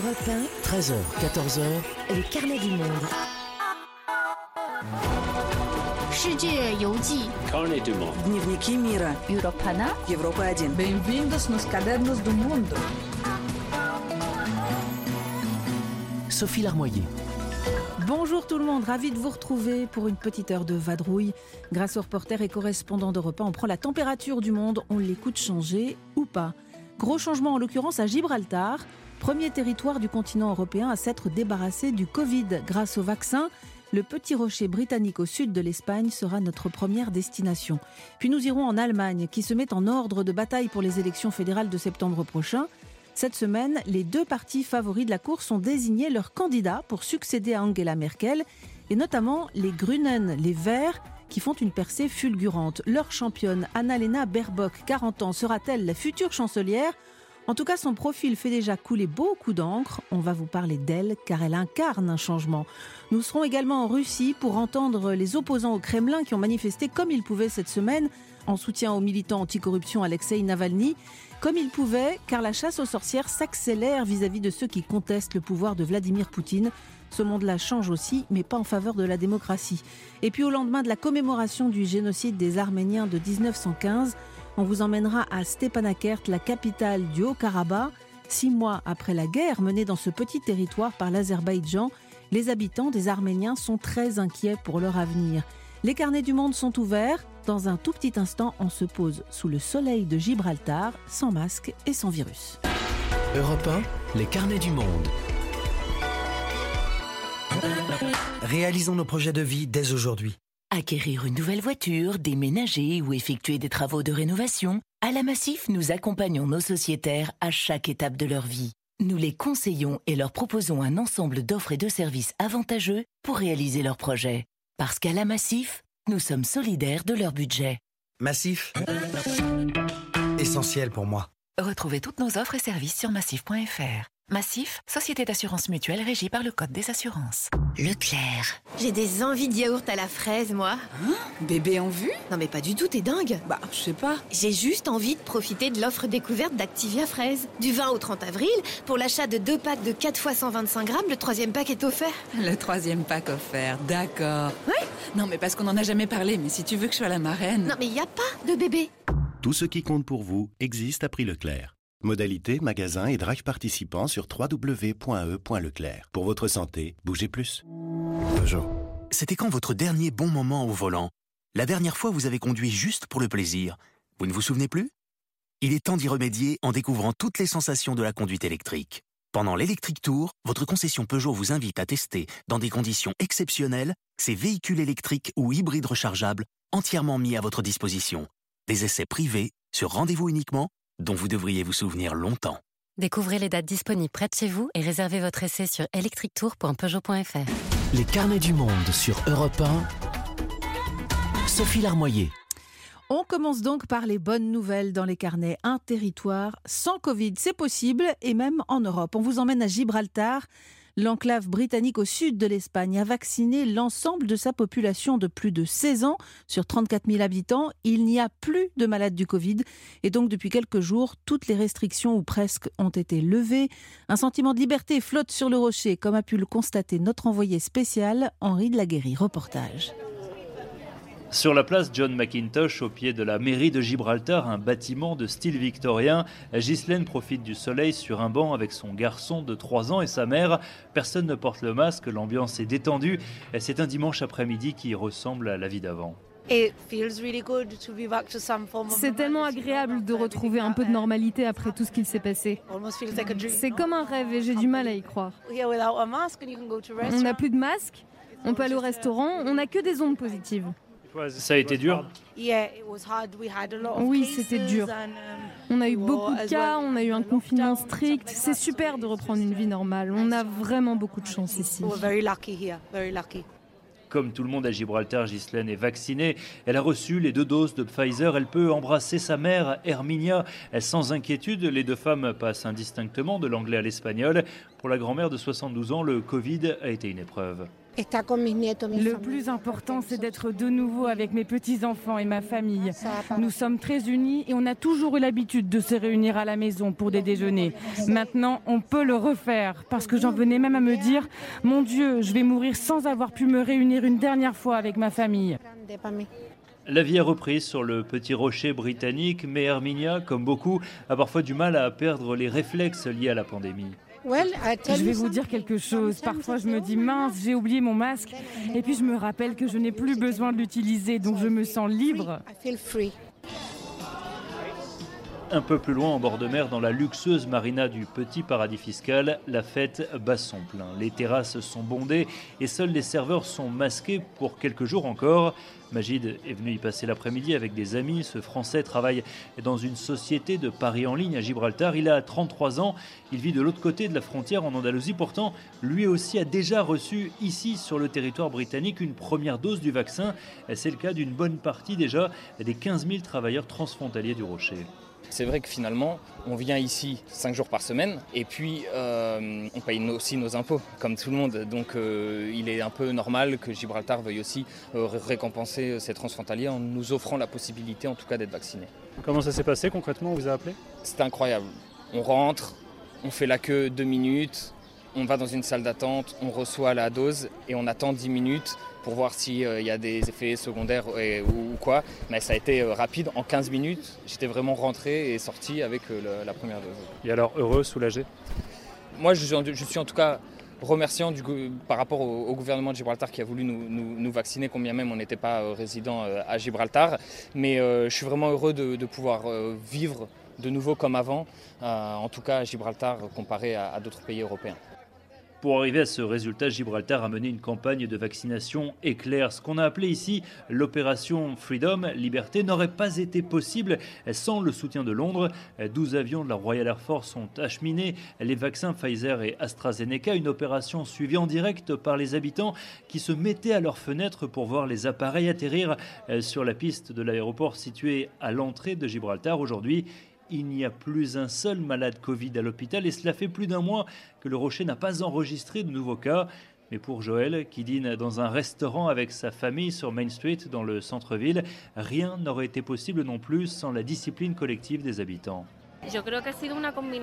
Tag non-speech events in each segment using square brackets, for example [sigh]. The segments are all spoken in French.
13h, 14h, le carnet du monde. Carnet du monde. Cadernos du mundo. Sophie Larmoyer. Bonjour tout le monde, ravi de vous retrouver pour une petite heure de vadrouille. Grâce aux reporters et correspondants d'Europe 1, on prend la température du monde, on l'écoute changer ou pas. Gros changement en l'occurrence à Gibraltar premier territoire du continent européen à s'être débarrassé du Covid grâce au vaccin. Le petit rocher britannique au sud de l'Espagne sera notre première destination. Puis nous irons en Allemagne, qui se met en ordre de bataille pour les élections fédérales de septembre prochain. Cette semaine, les deux partis favoris de la course ont désigné leurs candidats pour succéder à Angela Merkel, et notamment les Grünen, les Verts, qui font une percée fulgurante. Leur championne, Annalena Baerbock, 40 ans, sera-t-elle la future chancelière En tout cas, son profil fait déjà couler beaucoup d'encre. On va vous parler d'elle, car elle incarne un changement. Nous serons également en Russie pour entendre les opposants au Kremlin qui ont manifesté comme ils pouvaient cette semaine en soutien au militant anticorruption Alexei Navalny comme il pouvait, car la chasse aux sorcières s'accélère vis-à-vis de ceux qui contestent le pouvoir de Vladimir Poutine. Ce monde-là change aussi, mais pas en faveur de la démocratie. Et puis au lendemain de la commémoration du génocide des Arméniens de 1915, on vous emmènera à Stepanakert, la capitale du Haut-Karabakh. Six mois après la guerre menée dans ce petit territoire par l'Azerbaïdjan, les habitants des Arméniens sont très inquiets pour leur avenir. Les carnets du monde sont ouverts. Dans un tout petit instant, on se pose sous le soleil de Gibraltar, sans masque et sans virus. Europe 1, les carnets du monde. Réalisons nos projets de vie dès aujourd'hui. Acquérir une nouvelle voiture, déménager ou effectuer des travaux de rénovation, à la Massif, nous accompagnons nos sociétaires à chaque étape de leur vie. Nous les conseillons et leur proposons un ensemble d'offres et de services avantageux pour réaliser leurs projets. Parce qu'à la Massif, nous sommes solidaires de leur budget. Massif. Essentiel pour moi. Retrouvez toutes nos offres et services sur massif.fr. Massif, société d'assurance mutuelle régie par le Code des assurances. Leclerc. J'ai des envies de yaourt à la fraise, moi. Bébé en vue? Non mais pas du tout, t'es dingue. Bah, je sais pas. J'ai juste envie de profiter de l'offre découverte d'Activia Fraise. Du 20 au 30 avril, pour l'achat de deux packs de 4 fois 125 grammes, le troisième pack est offert. Le troisième pack offert, d'accord. Ouais Non, mais parce qu'on en a jamais parlé, mais si tu veux que je sois la marraine. Non mais y a pas de bébé. Tout ce qui compte pour vous existe à prix Leclerc. Modalité, magasin et drive participants sur www.e.leclerc. Pour votre santé, bougez plus. Peugeot. C'était quand votre dernier bon moment au volant? La dernière fois, vous avez conduit juste pour le plaisir. Vous ne vous souvenez plus? Il est temps d'y remédier en découvrant toutes les sensations de la conduite électrique. Pendant l'Electric Tour, votre concession Peugeot vous invite à tester, dans des conditions exceptionnelles, ces véhicules électriques ou hybrides rechargeables entièrement mis à votre disposition. Des essais privés, sur rendez-vous uniquement, dont vous devriez vous souvenir longtemps. Découvrez les dates disponibles près de chez vous et réservez votre essai sur electrictour.peugeot.fr. Les carnets du monde sur Europe 1. Sophie Larmoyer. On commence donc par les bonnes nouvelles dans les carnets. Un territoire sans Covid, c'est possible, et même en Europe. On vous emmène à Gibraltar. L'enclave britannique au sud de l'Espagne a vacciné l'ensemble de sa population de plus de 16 ans sur 34 000 habitants. Il n'y a plus de malades du Covid et donc depuis quelques jours, toutes les restrictions ou presque ont été levées. Un sentiment de liberté flotte sur le rocher, comme a pu le constater notre envoyé spécial Henri de. Reportage. Sur la place John McIntosh, au pied de la mairie de Gibraltar, un bâtiment de style victorien, Ghislaine profite du soleil sur un banc avec son garçon de 3 ans et sa mère. Personne ne porte le masque, l'ambiance est détendue. C'est un dimanche après-midi qui ressemble à la vie d'avant. C'est tellement agréable de retrouver un peu de normalité après tout ce qu'il s'est passé. C'est comme un rêve et j'ai du mal à y croire. On n'a plus de masque, on peut aller au restaurant, on n'a que des ondes positives. Ça a été dur Oui, c'était dur. On a eu beaucoup de cas, on a eu un confinement strict. C'est super de reprendre une vie normale. On a vraiment beaucoup de chance ici. Comme tout le monde à Gibraltar, Ghislaine est vaccinée. Elle a reçu les deux doses de Pfizer. Elle peut embrasser sa mère, Herminia. Sans inquiétude, les deux femmes passent indistinctement de l'anglais à l'espagnol. Pour la grand-mère de 72 ans, le Covid a été une épreuve. Le plus important, c'est d'être de nouveau avec mes petits-enfants et ma famille. Nous sommes très unis et on a toujours eu l'habitude de se réunir à la maison pour des déjeuners. Maintenant, on peut le refaire parce que j'en venais même à me dire, mon Dieu, je vais mourir sans avoir pu me réunir une dernière fois avec ma famille. La vie est reprise sur le petit rocher britannique, mais Herminia, comme beaucoup, a parfois du mal à perdre les réflexes liés à la pandémie. Je vais vous dire quelque chose. Parfois, je me dis mince, j'ai oublié mon masque. Et puis, je me rappelle que je n'ai plus besoin de l'utiliser, donc je me sens libre. Un peu plus loin en bord de mer, dans la luxueuse marina du Petit Paradis Fiscal, la fête bat son plein. Les terrasses sont bondées et seuls les serveurs sont masqués pour quelques jours encore. Magid est venu y passer l'après-midi avec des amis. Ce Français travaille dans une société de paris en ligne à Gibraltar. Il a 33 ans. Il vit de l'autre côté de la frontière en Andalousie. Pourtant, lui aussi a déjà reçu ici sur le territoire britannique une première dose du vaccin. C'est le cas d'une bonne partie déjà des 15 000 travailleurs transfrontaliers du Rocher. C'est vrai que finalement, on vient ici 5 jours par semaine et puis euh, on paye aussi nos impôts, comme tout le monde. Donc euh, il est un peu normal que Gibraltar veuille aussi euh, récompenser ses transfrontaliers en nous offrant la possibilité en tout cas d'être vaccinés. Comment ça s'est passé concrètement On vous a appelé? C'était incroyable. On rentre, on fait la queue deux minutes, on va dans une salle d'attente, on reçoit la dose et on attend 10 minutes pour voir s'il euh, y a des effets secondaires ou, quoi. Mais ça a été euh, rapide. En 15 minutes, j'étais vraiment rentré et sorti avec euh, la première dose. Et alors, heureux, soulagé? Moi, je suis, en tout cas remerciant du, par rapport au, gouvernement de Gibraltar qui a voulu nous, vacciner, combien même on n'était pas résident à Gibraltar. Mais je suis vraiment heureux de, pouvoir vivre de nouveau comme avant, en tout cas à Gibraltar comparé à d'autres pays européens. Pour arriver à ce résultat, Gibraltar a mené une campagne de vaccination éclair. Ce qu'on a appelé ici l'opération Freedom, Liberté, n'aurait pas été possible sans le soutien de Londres. 12 avions de la Royal Air Force ont acheminé les vaccins Pfizer et AstraZeneca, une opération suivie en direct par les habitants qui se mettaient à leurs fenêtres pour voir les appareils atterrir sur la piste de l'aéroport situé à l'entrée de Gibraltar. Aujourd'hui, il n'y a plus un seul malade Covid à l'hôpital et cela fait plus d'un mois que le Rocher n'a pas enregistré de nouveaux cas. Mais pour Joël, qui dîne dans un restaurant avec sa famille sur Main Street dans le centre-ville, rien n'aurait été possible non plus sans la discipline collective des habitants.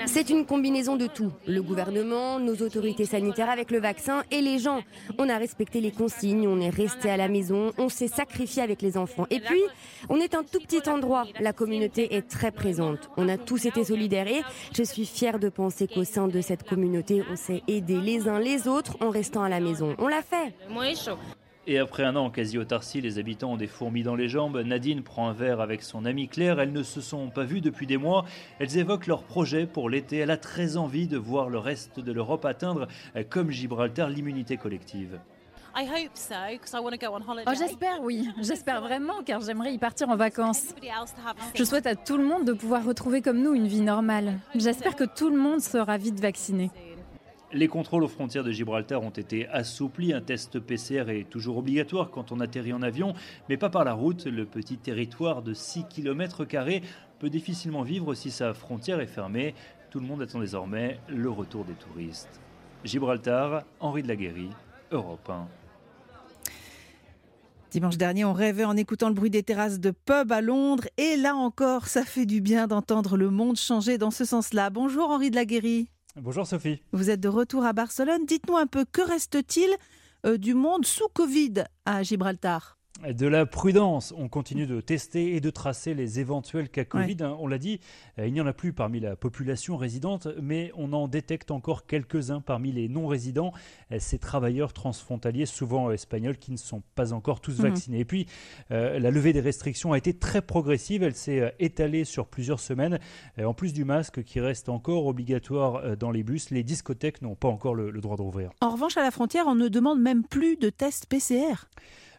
C'est une combinaison de tout. Le gouvernement, nos autorités sanitaires avec le vaccin et les gens. On a respecté les consignes, on est resté à la maison, on s'est sacrifié avec les enfants. Et puis, on est un tout petit endroit. La communauté est très présente. On a tous été solidaires et je suis fière de penser qu'au sein de cette communauté, on s'est aidés les uns les autres en restant à la maison. On l'a fait. Et après un an en quasi-autarcie, les habitants ont des fourmis dans les jambes. Nadine prend un verre avec son amie Claire. Elles ne se sont pas vues depuis des mois. Elles évoquent leur projet pour l'été. Elle a très envie de voir le reste de l'Europe atteindre, euh, comme Gibraltar, l'immunité collective. Oh, j'espère, oui. J'espère vraiment, car j'aimerais y partir en vacances. Je souhaite à tout le monde de pouvoir retrouver comme nous une vie normale. J'espère que tout le monde sera vite vacciné. Les contrôles aux frontières de Gibraltar ont été assouplis. Un test PCR est toujours obligatoire quand on atterrit en avion, mais pas par la route. Le petit territoire de 6 km peut difficilement vivre si sa frontière est fermée. Tout le monde attend désormais le retour des touristes. Gibraltar, Henri de la Guéry, Europe 1. Dimanche dernier, on rêvait en écoutant le bruit des terrasses de pub à Londres. Et là encore, ça fait du bien d'entendre le monde changer dans ce sens-là. Bonjour Henri de la Guéry. Bonjour Sophie. Vous êtes de retour à Barcelone. Dites-nous un peu, que reste-t-il euh, du monde sous Covid à Gibraltar? De la prudence. On continue de tester et de tracer les éventuels cas Covid. Hein, on l'a dit, euh, il n'y en a plus parmi la population résidente, mais on en détecte encore quelques-uns parmi les non-résidents, euh, ces travailleurs transfrontaliers, souvent espagnols, qui ne sont pas encore tous mhm. vaccinés. Et puis, euh, la levée des restrictions a été très progressive. Elle s'est étalée sur plusieurs semaines. en plus du masque qui reste encore obligatoire dans les bus, les discothèques n'ont pas encore le, le droit d'ouvrir. En revanche, à la frontière, on ne demande même plus de tests PCR.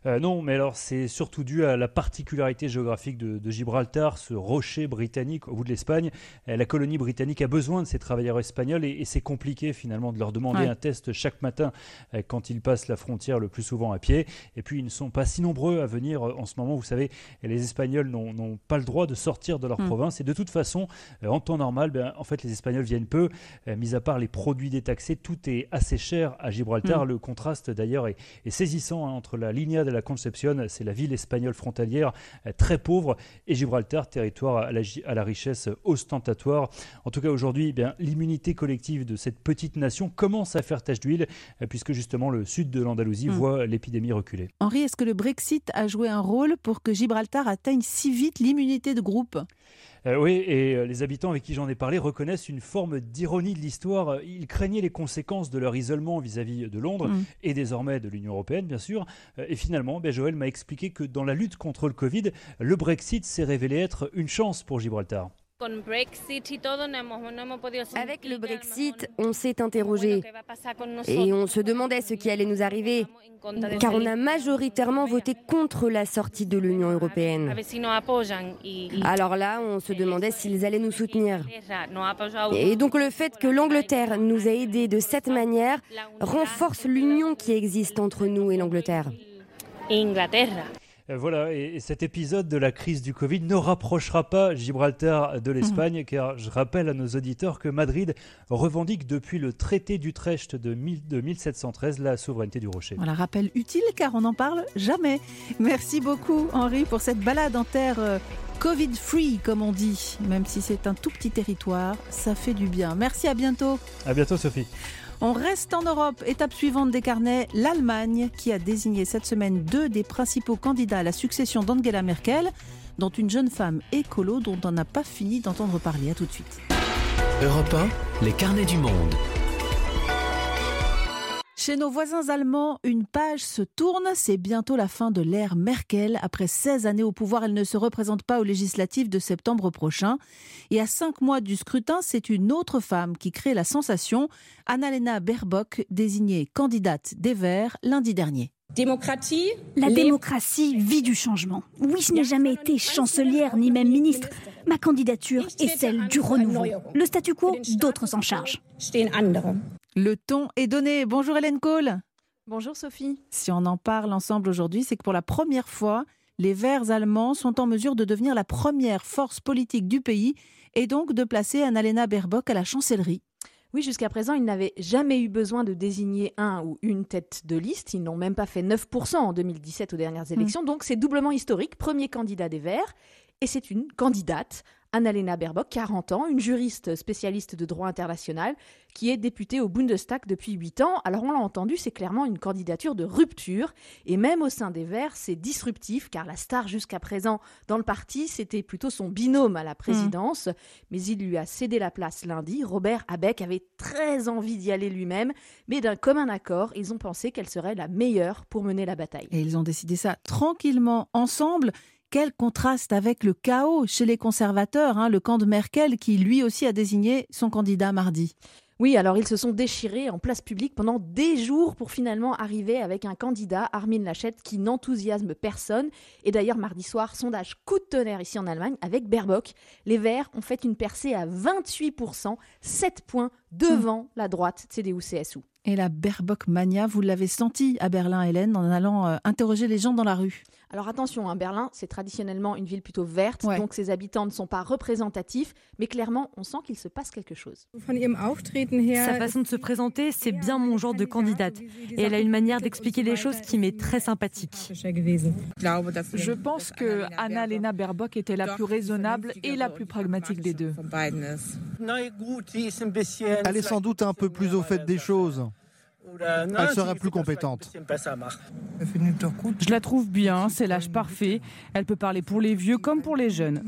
Euh, non, mais alors c'est surtout dû à la particularité géographique de, Gibraltar, ce rocher britannique au bout de l'Espagne. Euh, la colonie britannique a besoin de ces travailleurs espagnols et, c'est compliqué finalement de leur demander un test chaque matin euh, quand ils passent la frontière le plus souvent à pied. Et puis ils ne sont pas si nombreux à venir en ce moment. Vous savez, les Espagnols n'ont pas le droit de sortir de leur mm. province et de toute façon, en temps normal, ben, en fait les Espagnols viennent peu, mis à part les produits détaxés, tout est assez cher à Gibraltar. Mm. Le contraste d'ailleurs est, saisissant hein, entre la ligne de la Concepción, c'est la ville espagnole frontalière euh, très pauvre, et Gibraltar, territoire à la, richesse ostentatoire. En tout cas, aujourd'hui, eh l'immunité collective de cette petite nation commence à faire tache d'huile, euh, puisque justement le sud de l'Andalousie hmm. voit l'épidémie reculer. Henri, est-ce que le Brexit a joué un rôle pour que Gibraltar atteigne si vite l'immunité de groupe? Euh, oui, et euh, les habitants avec qui j'en ai parlé reconnaissent une forme d'ironie de l'histoire. Ils craignaient les conséquences de leur isolement vis-à-vis de Londres mm. et désormais de l'Union européenne, bien sûr. Euh, et finalement, ben, Joël m'a expliqué que dans la lutte contre le Covid, le Brexit s'est révélé être une chance pour Gibraltar. Avec le Brexit, on s'est interrogé et on se demandait ce qui allait nous arriver, car on a majoritairement voté contre la sortie de l'Union européenne. Alors là, on se demandait s'ils allaient nous soutenir. Et donc le fait que l'Angleterre nous ait aidés de cette manière renforce l'union qui existe entre nous et l'Angleterre. Euh, voilà, et, cet épisode de la crise du Covid ne rapprochera pas Gibraltar de l'Espagne, mhm. car je rappelle à nos auditeurs que Madrid revendique depuis le traité d'Utrecht de, de 1713 la souveraineté du Rocher. Voilà, rappel utile, car on n'en parle jamais. Merci beaucoup, Henri, pour cette balade en terre. Euh, Covid-free, comme on dit, même si c'est un tout petit territoire, ça fait du bien. Merci, à bientôt. À bientôt, Sophie. On reste en Europe. Étape suivante des carnets, l'Allemagne, qui a désigné cette semaine deux des principaux candidats à la succession d'Angela Merkel, dont une jeune femme écolo dont on n'a pas fini d'entendre parler. À tout de suite. Europe 1, les carnets du monde. Chez nos voisins allemands, une page se tourne. C'est bientôt la fin de l'ère Merkel. Après 16 années au pouvoir, elle ne se représente pas aux législatives de septembre prochain. Et à cinq mois du scrutin, c'est une autre femme qui crée la sensation. Annalena Baerbock, désignée candidate des Verts lundi dernier. Démocratie La démocratie vit du changement. Oui, je n'ai jamais été chancelière ni même ministre. Ma candidature est celle du renouveau. Le statu quo, d'autres s'en chargent. Le ton est donné. Bonjour Hélène Cole. Bonjour Sophie. Si on en parle ensemble aujourd'hui, c'est que pour la première fois, les Verts allemands sont en mesure de devenir la première force politique du pays et donc de placer Annalena Baerbock à la chancellerie. Oui, jusqu'à présent, ils n'avaient jamais eu besoin de désigner un ou une tête de liste. Ils n'ont même pas fait 9% en 2017 aux dernières mmh. élections. Donc c'est doublement historique. Premier candidat des Verts. Et c'est une candidate Annalena Baerbock, 40 ans, une juriste spécialiste de droit international qui est députée au Bundestag depuis 8 ans. Alors on l'a entendu, c'est clairement une candidature de rupture et même au sein des Verts, c'est disruptif car la star jusqu'à présent dans le parti, c'était plutôt son binôme à la présidence, mm. mais il lui a cédé la place lundi. Robert Abeck avait très envie d'y aller lui-même, mais d'un commun accord, ils ont pensé qu'elle serait la meilleure pour mener la bataille. Et ils ont décidé ça tranquillement ensemble. Quel contraste avec le chaos chez les conservateurs, hein, le camp de Merkel qui lui aussi a désigné son candidat mardi. Oui, alors ils se sont déchirés en place publique pendant des jours pour finalement arriver avec un candidat, Armin Laschet, qui n'enthousiasme personne. Et d'ailleurs, mardi soir, sondage coup de tonnerre ici en Allemagne avec Baerbock. Les Verts ont fait une percée à 28%, 7 points devant la droite CDU-CSU. Et la Baerbock mania, vous l'avez senti à Berlin, Hélène, en allant euh, interroger les gens dans la rue Alors attention, hein, Berlin, c'est traditionnellement une ville plutôt verte, donc ses habitants ne sont pas représentatifs, mais clairement, on sent qu'il se passe quelque chose. Sa façon de se présenter, c'est bien mon genre de candidate. Et elle a une manière d'expliquer les choses qui m'est très sympathique. Je pense que Anna-Lena Baerbock était la plus raisonnable et la plus pragmatique des deux. Elle est sans doute un peu plus au fait des choses. Elle sera plus compétente. Je la trouve bien, c'est l'âge parfait. Elle peut parler pour les vieux comme pour les jeunes.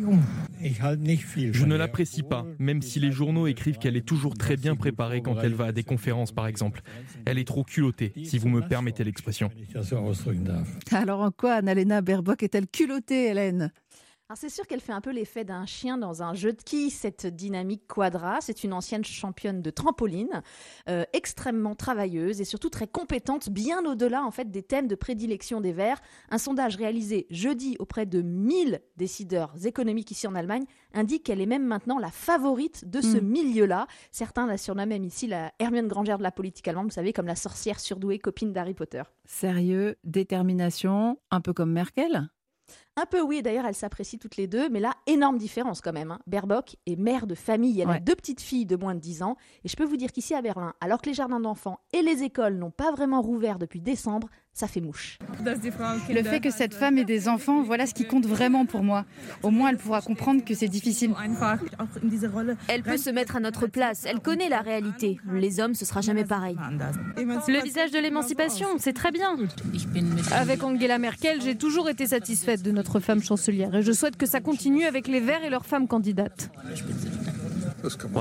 Je ne l'apprécie pas, même si les journaux écrivent qu'elle est toujours très bien préparée quand elle va à des conférences, par exemple. Elle est trop culottée, si vous me permettez l'expression. Alors en quoi Annalena Baerbock est-elle culottée, Hélène? C'est sûr qu'elle fait un peu l'effet d'un chien dans un jeu de qui cette dynamique quadra? C'est une ancienne championne de trampoline, euh, extrêmement travailleuse et surtout très compétente, bien au-delà en fait des thèmes de prédilection des Verts. Un sondage réalisé jeudi auprès de 1000 décideurs économiques ici en Allemagne indique qu'elle est même maintenant la favorite de ce mm. milieu-là. Certains la surnomment même ici la Hermione Granger de la politique allemande, vous savez, comme la sorcière surdouée copine d'Harry Potter. Sérieux, détermination, un peu comme Merkel? Un peu oui, d'ailleurs elles s'apprécient toutes les deux, mais là, énorme différence quand même. Hein. Baerbock est mère de famille, elle a deux petites filles de moins de 10 ans, et je peux vous dire qu'ici à Berlin, alors que les jardins d'enfants et les écoles n'ont pas vraiment rouvert depuis décembre, ça fait mouche. Le fait que cette femme ait des enfants, voilà ce qui compte vraiment pour moi. Au moins, elle pourra comprendre que c'est difficile. Elle peut se mettre à notre place, elle connaît la réalité. Les hommes, ce sera jamais pareil. Le visage de l'émancipation, c'est très bien. Avec Angela Merkel, j'ai toujours été satisfaite de notre femme chancelière et je souhaite que ça continue avec les Verts et leurs femmes candidates.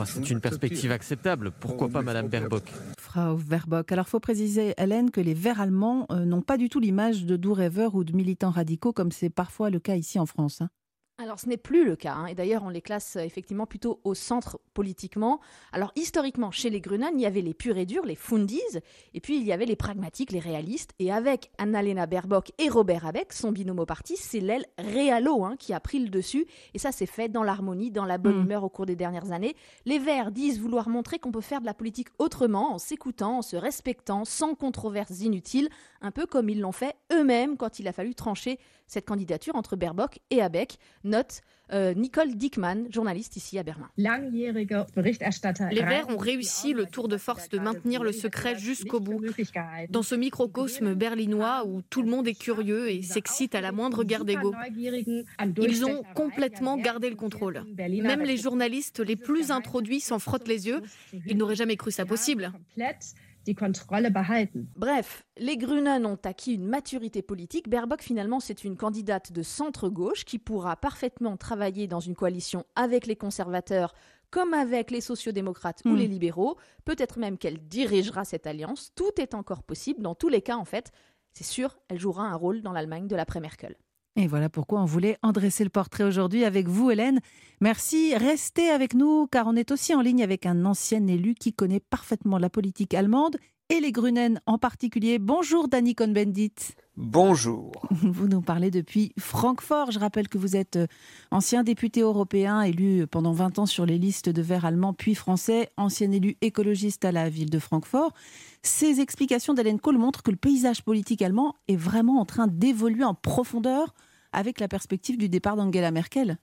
c'est une perspective acceptable. Pourquoi pas Madame Baerbock Frau Baerbock. Alors, faut préciser, Hélène, que les Verts allemands euh, n'ont pas du tout l'image de doux rêveurs ou de militants radicaux, comme c'est parfois le cas ici en France. Hein. Alors ce n'est plus le cas, hein. et d'ailleurs on les classe euh, effectivement plutôt au centre politiquement. Alors historiquement, chez les Grünen, il y avait les purs et durs, les Fundis, et puis il y avait les pragmatiques, les réalistes, et avec Annalena Baerbock et Robert Abeck, son binôme au parti, c'est l'aile réalo hein, qui a pris le dessus, et ça s'est fait dans l'harmonie, dans la bonne mm. humeur au cours des dernières années. Les Verts disent vouloir montrer qu'on peut faire de la politique autrement, en s'écoutant, en se respectant, sans controverses inutiles, un peu comme ils l'ont fait eux-mêmes quand il a fallu trancher cette candidature entre Baerbock et Abeck, note euh, Nicole Dickmann, journaliste ici à Berlin. Les Verts ont réussi le tour de force de maintenir le secret jusqu'au bout. Dans ce microcosme berlinois où tout le monde est curieux et s'excite à la moindre guerre d'ego, ils ont complètement gardé le contrôle. Même les journalistes les plus introduits s'en frottent les yeux. Ils n'auraient jamais cru ça possible. Bref, les Grünen ont acquis une maturité politique. Baerbock, finalement, c'est une candidate de centre-gauche qui pourra parfaitement travailler dans une coalition avec les conservateurs comme avec les sociodémocrates ou hmm. les libéraux. Peut-être même qu'elle dirigera cette alliance. Tout est encore possible. Dans tous les cas, en fait, c'est sûr, elle jouera un rôle dans l'Allemagne de l'après-Merkel. Et voilà pourquoi on voulait en dresser le portrait aujourd'hui avec vous, Hélène. Merci, restez avec nous car on est aussi en ligne avec un ancien élu qui connaît parfaitement la politique allemande et les Grunen en particulier. Bonjour Danny Cohn-Bendit. Bonjour. [laughs] Vous nous parlez depuis Francfort. Je rappelle que vous êtes euh, ancien député européen, élu pendant 20 ans sur les listes de Verts allemands puis français, ancien élu écologiste à la ville de Francfort. Ces explications d'Hélène Kohl montrent que le paysage politique allemand est vraiment en train d'évoluer en profondeur avec la perspective du départ d'Angela Merkel.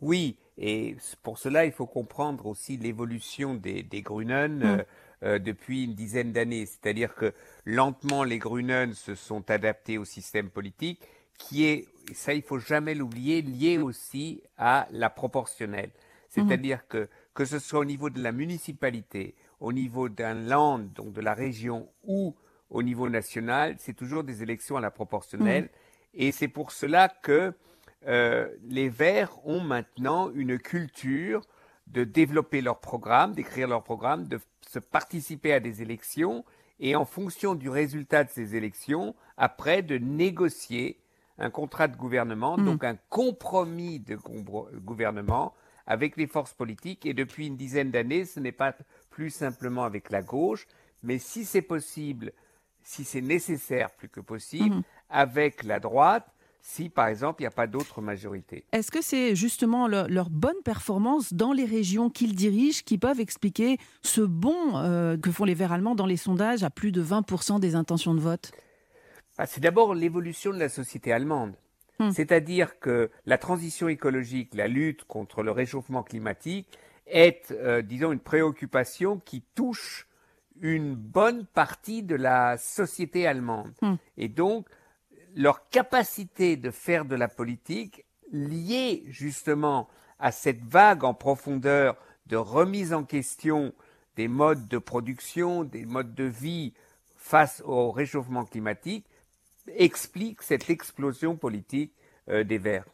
Oui, et pour cela, il faut comprendre aussi l'évolution des, des Grünen. Hum. Euh, depuis une dizaine d'années. C'est-à-dire que lentement, les Grünen se sont adaptés au système politique qui est, ça il faut jamais l'oublier, lié aussi à la proportionnelle. C'est-à-dire que que ce soit au niveau de la municipalité, au niveau d'un land, donc de la région, ou au niveau national, c'est toujours des élections à la proportionnelle. Et c'est pour cela que euh, les Verts ont maintenant une culture de développer leur programme, d'écrire leur programme, de se participer à des élections et en fonction du résultat de ces élections, après de négocier un contrat de gouvernement, hmm. donc un compromis de gouvernement avec les forces politiques. Et depuis une dizaine d'années, ce n'est pas plus simplement avec la gauche, mais si c'est possible, si c'est nécessaire plus que possible, hmm. avec la droite, si, par exemple, il n'y a pas d'autre majorité. Est-ce que c'est justement leur, bonne performance dans les régions qu'ils dirigent qui peuvent expliquer ce bond euh, que font les Verts allemands dans les sondages à plus de 20% des intentions de vote? Ah, C'est d'abord l'évolution de la société allemande. Hmm. C'est-à-dire que la transition écologique, la lutte contre le réchauffement climatique est, euh, disons, une préoccupation qui touche une bonne partie de la société allemande. Hmm. Et donc, leur capacité de faire de la politique liée justement à cette vague en profondeur de remise en question des modes de production, des modes de vie face au réchauffement climatique, explique cette explosion politique euh, des Verts.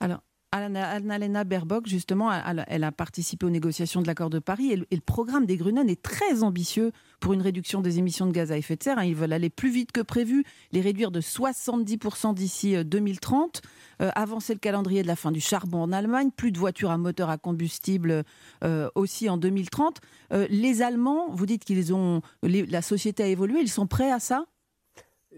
Annalena Baerbock, justement, elle a participé aux négociations de l'accord de Paris et le, programme des Grünen est très ambitieux pour une réduction des émissions de gaz à effet de serre. Hein. Ils veulent aller plus vite que prévu, les réduire de 70% d'ici 2030, euh, euh, avancer le calendrier de la fin du charbon en Allemagne, plus de voitures à moteur à combustible euh, aussi en 2030. les Allemands, vous dites qu'ils ont, la société a évolué, ils sont prêts à ça?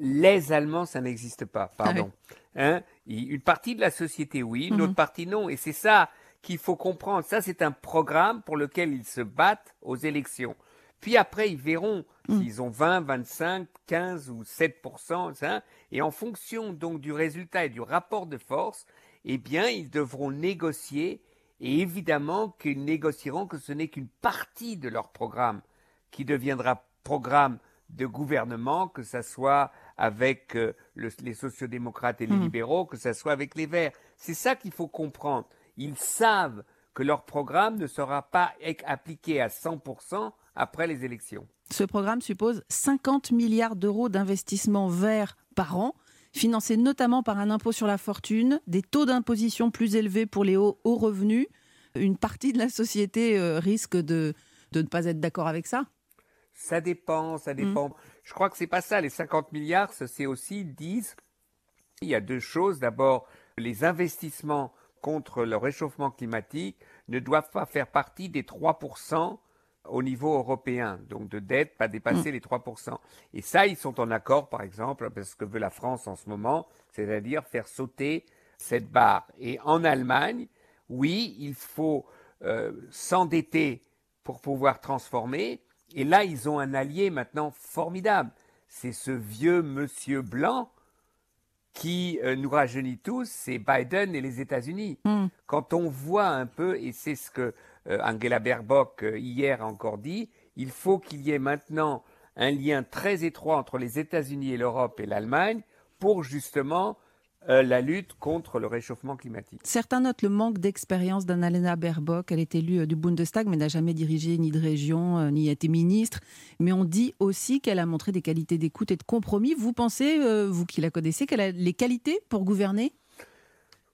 Les Allemands, ça n'existe pas, pardon. Ah hein une partie de la société, oui, une mhm. autre partie, non. Et c'est ça qu'il faut comprendre. Ça, c'est un programme pour lequel ils se battent aux élections. Puis après, ils verront mhm. s'ils ont 20, 25, 15 ou 7 hein, et en fonction donc du résultat et du rapport de force, eh bien, ils devront négocier. Et évidemment qu'ils négocieront que ce n'est qu'une partie de leur programme qui deviendra programme de gouvernement, que ce soit avec euh, les sociodémocrates et les hmm. libéraux, que ce soit avec les Verts. C'est ça qu'il faut comprendre. Ils savent que leur programme ne sera pas appliqué à 100% après les élections. Ce programme suppose 50 milliards d'euros d'investissements verts par an, financés notamment par un impôt sur la fortune, des taux d'imposition plus élevés pour les hauts, revenus. Une partie de la société euh, risque de ne pas être d'accord avec ça? Ça dépend, ça hmm. dépend. Je crois que c'est pas ça. Les 50 milliards, c'est aussi disent il y a deux choses. D'abord, les investissements contre le réchauffement climatique ne doivent pas faire partie des 3% au niveau européen, donc de dette pas dépasser mm. les 3%. Et ça, ils sont en accord, par exemple, parce que veut la France en ce moment, c'est-à-dire faire sauter cette barre. Et en Allemagne, oui, il faut euh, s'endetter pour pouvoir transformer, et là, ils ont un allié maintenant formidable. C'est ce vieux monsieur blanc qui euh, nous rajeunit tous, c'est Biden et les États-Unis. Hmm. Quand on voit un peu, et c'est ce que euh, Angela Baerbock euh, hier a encore dit, il faut qu'il y ait maintenant un lien très étroit entre les États-Unis et l'Europe et l'Allemagne pour justement euh, la lutte contre le réchauffement climatique. Certains notent le manque d'expérience d'Annalena Baerbock. Elle est élue euh, du Bundestag, mais n'a jamais dirigé ni de région, euh, ni été ministre. Mais on dit aussi qu'elle a montré des qualités d'écoute et de compromis. Vous pensez, vous qui la connaissez, qu'elle a les qualités pour gouverner?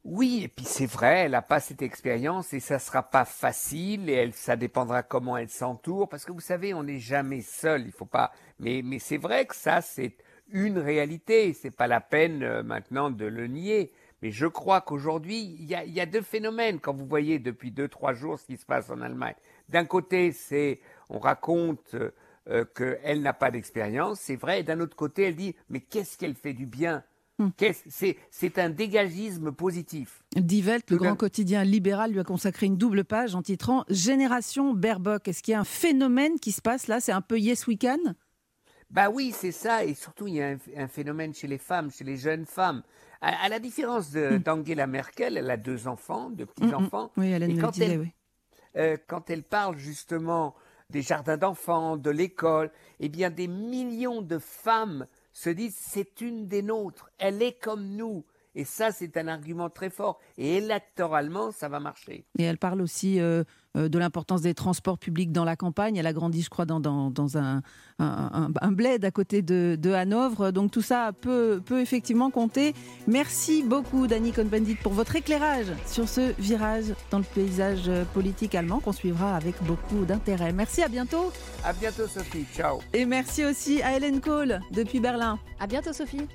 Oui, et puis c'est vrai, elle n'a pas cette expérience et ça sera pas facile et elle, ça dépendra comment elle s'entoure parce que vous savez, on n'est jamais seul. Il faut pas, mais mais c'est vrai que ça c'est une réalité. C'est pas la peine euh, maintenant de le nier. Mais je crois qu'aujourd'hui, il y, a, deux phénomènes quand vous voyez depuis deux, trois jours ce qui se passe en Allemagne. D'un côté, c'est, on raconte euh, euh, qu'elle n'a pas d'expérience, c'est vrai. Et d'un autre côté, elle dit, mais qu'est-ce qu'elle fait du bien? Hmm. C'est un dégagisme positif. Die Welt, le grand quotidien libéral, lui a consacré une double page en titrant Génération Baerbock. Est-ce qu'il y a un phénomène qui se passe là? C'est un peu Yes We Can? Bah oui, c'est ça. Et surtout, il y a un, phénomène chez les femmes, chez les jeunes femmes. À, la différence hmm. d'Angela Merkel, elle a deux enfants, deux petits-enfants. Hmm, hmm. Oui, elle et quand, elle, oui. Euh, quand elle parle justement des jardins d'enfants, de l'école, eh bien, des millions de femmes se disent c'est une des nôtres, elle est comme nous. Et ça, c'est un argument très fort. Et électoralement, ça va marcher. Et elle parle aussi euh, de l'importance des transports publics dans la campagne. Elle a grandi, je crois, dans, dans, un, un, bled à côté de, de, Hanovre. Donc tout ça peut, peut effectivement compter. Merci beaucoup, Dani Cohn-Bendit, pour votre éclairage sur ce virage dans le paysage politique allemand qu'on suivra avec beaucoup d'intérêt. Merci, à bientôt. À bientôt, Sophie. Ciao. Et merci aussi à Hélène Kohl depuis Berlin. À bientôt, Sophie.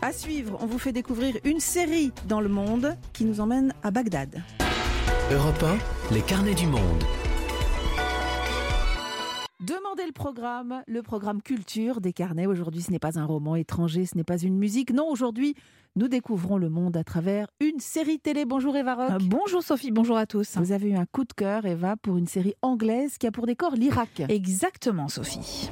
À suivre, on vous fait découvrir une série dans le monde qui nous emmène à Bagdad. Europe 1, les carnets du monde. Demandez le programme, le programme culture des carnets. Aujourd'hui, ce n'est pas un roman étranger, ce n'est pas une musique. Non, aujourd'hui, nous découvrons le monde à travers une série télé. Bonjour Eva Rock. Euh, bonjour Sophie, bonjour à tous. Vous avez eu un coup de cœur, Eva, pour une série anglaise qui a pour décor l'Irak. Exactement, Sophie.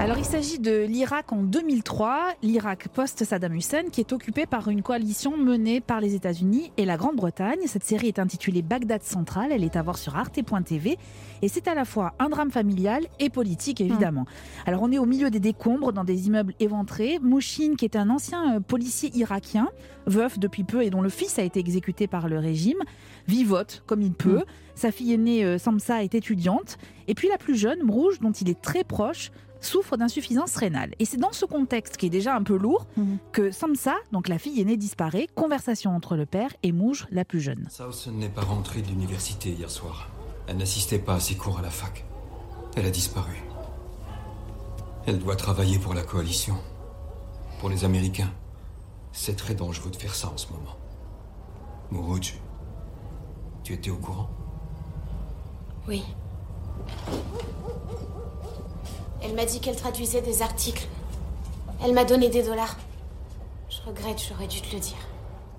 Alors il s'agit de l'Irak en 2003, l'Irak post-Saddam Hussein, qui est occupé par une coalition menée par les États-Unis et la Grande-Bretagne. Cette série est intitulée Bagdad Central, elle est à voir sur arte.tv et c'est à la fois un drame familial et politique évidemment. Hmm. Alors on est au milieu des décombres dans des immeubles éventrés. Mouchine, qui est un ancien euh, policier irakien, veuf depuis peu et dont le fils a été exécuté par le régime, vivote comme il peut. Hmm. Sa fille aînée euh, Samsa est étudiante et puis la plus jeune, Mrouge, dont il est très proche, souffre d'insuffisance rénale. Et c'est dans ce contexte qui est déjà un peu lourd mhm. que Samsa, donc la fille aînée, disparaît. Conversation entre le père et Mouge, la plus jeune. Sausen n'est pas rentrée de l'université hier soir. Elle n'assistait pas à ses cours à la fac. Elle a disparu. Elle doit travailler pour la coalition. Pour les Américains. C'est très dangereux de faire ça en ce moment. Mourouj, tu étais au courant? Oui. Elle m'a dit qu'elle traduisait des articles. Elle m'a donné des dollars. Je regrette, j'aurais dû te le dire.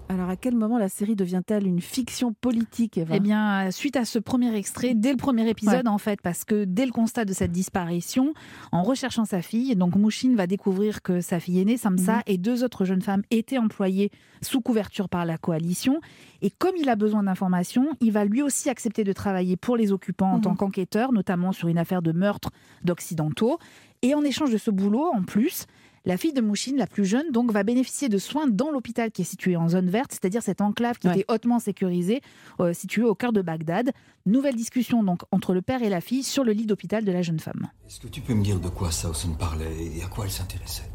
Alors à quel moment la série devient-elle une fiction politique Eh bien, suite à ce premier extrait, dès le premier épisode en fait, parce que dès le constat de cette disparition, en recherchant sa fille, donc Mouchine va découvrir que sa fille aînée, Samsa, mhm. et deux autres jeunes femmes étaient employées sous couverture par la coalition. Et comme il a besoin d'informations, il va lui aussi accepter de travailler pour les occupants en mhm. tant qu'enquêteur, notamment sur une affaire de meurtre d'Occidentaux. Et en échange de ce boulot, en plus, la fille de Mouchine, la plus jeune, donc, va bénéficier de soins dans l'hôpital qui est situé en zone verte, c'est-à-dire cette enclave qui était hautement sécurisée, euh, située au cœur de Bagdad. Nouvelle discussion donc entre le père et la fille sur le lit d'hôpital de la jeune femme. Est-ce que tu peux me dire de quoi Sausen parlait et à quoi elle s'intéressait?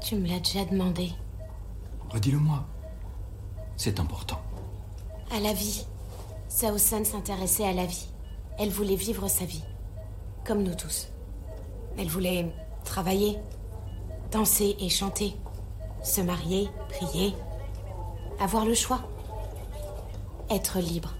Tu me l'as déjà demandé. Redis-le-moi. C'est important. À la vie. Sausen s'intéressait à la vie. Elle voulait vivre sa vie. Comme nous tous. Elle voulait travailler, danser et chanter, se marier, prier, avoir le choix, être libre.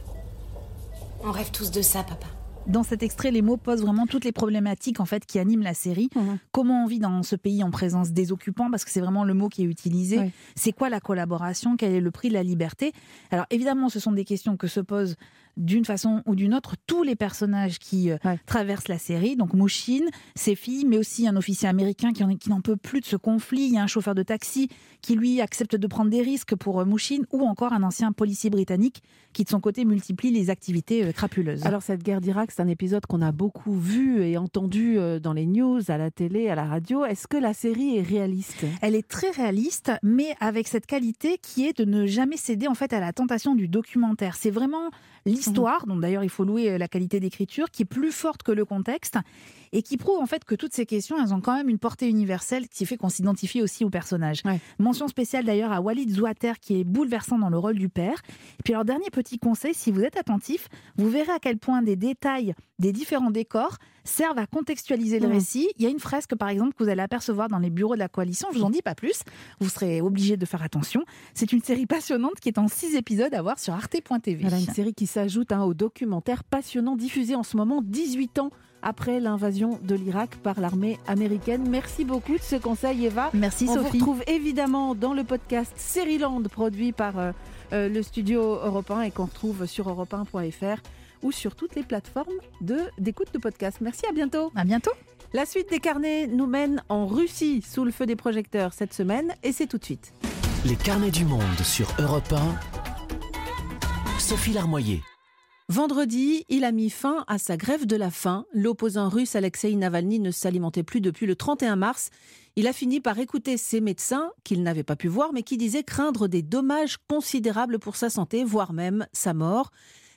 On rêve tous de ça, papa. Dans cet extrait, les mots posent vraiment toutes les problématiques en fait qui animent la série. Mhm. Comment on vit dans ce pays en présence des occupants Parce que c'est vraiment le mot qui est utilisé. C'est quoi la collaboration? Quel est le prix de la liberté? Alors évidemment, ce sont des questions que se posent d'une façon ou d'une autre tous les personnages qui euh, traversent la série. Donc Mouchine, ses filles, mais aussi un officier américain qui, n'en peut plus de ce conflit. Il y a un chauffeur de taxi qui, lui, accepte de prendre des risques pour euh, Mouchine, ou encore un ancien policier britannique qui, de son côté, multiplie les activités euh, crapuleuses. Alors cette guerre d'Irak, c'est un épisode qu'on a beaucoup vu et entendu dans les news, à la télé, à la radio. Est-ce que la série est réaliste? Elle est très réaliste, mais avec cette qualité qui est de ne jamais céder en fait à la tentation du documentaire. C'est vraiment l'histoire, dont d'ailleurs il faut louer euh, la qualité d'écriture, qui est plus forte que le contexte et qui prouve en fait que toutes ces questions, elles ont quand même une portée universelle qui fait qu'on s'identifie aussi au personnage. Mention spéciale d'ailleurs à Walid Zouater qui est bouleversant dans le rôle du père. Et puis alors dernier petit conseil, si vous êtes attentif, vous verrez à quel point des détails des différents décors servent à contextualiser le mmh. récit. Il y a une fresque par exemple que vous allez apercevoir dans les bureaux de la coalition, je vous en dis pas plus, vous serez obligé de faire attention. C'est une série passionnante qui est en six épisodes à voir sur arte.tv. Voilà une série qui s'ajoute hein, au documentaire passionnant diffusé en ce moment 18 ans après l'invasion de l'Irak par l'armée américaine. Merci beaucoup de ce conseil, Eva. Merci, Sophie. On vous retrouve évidemment dans le podcast Land produit par euh, euh, le studio européen et qu'on retrouve sur europe1.fr ou sur toutes les plateformes d'écoute de, podcast. Merci, à bientôt. À bientôt. La suite des carnets nous mène en Russie sous le feu des projecteurs cette semaine et c'est tout de suite. Les carnets du monde sur Europe 1. Sophie Larmoyer. Vendredi, il a mis fin à sa grève de la faim. L'opposant russe Alexei Navalny ne s'alimentait plus depuis le 31 mars. Il a fini par écouter ses médecins, qu'il n'avait pas pu voir, mais qui disaient craindre des dommages considérables pour sa santé, voire même sa mort.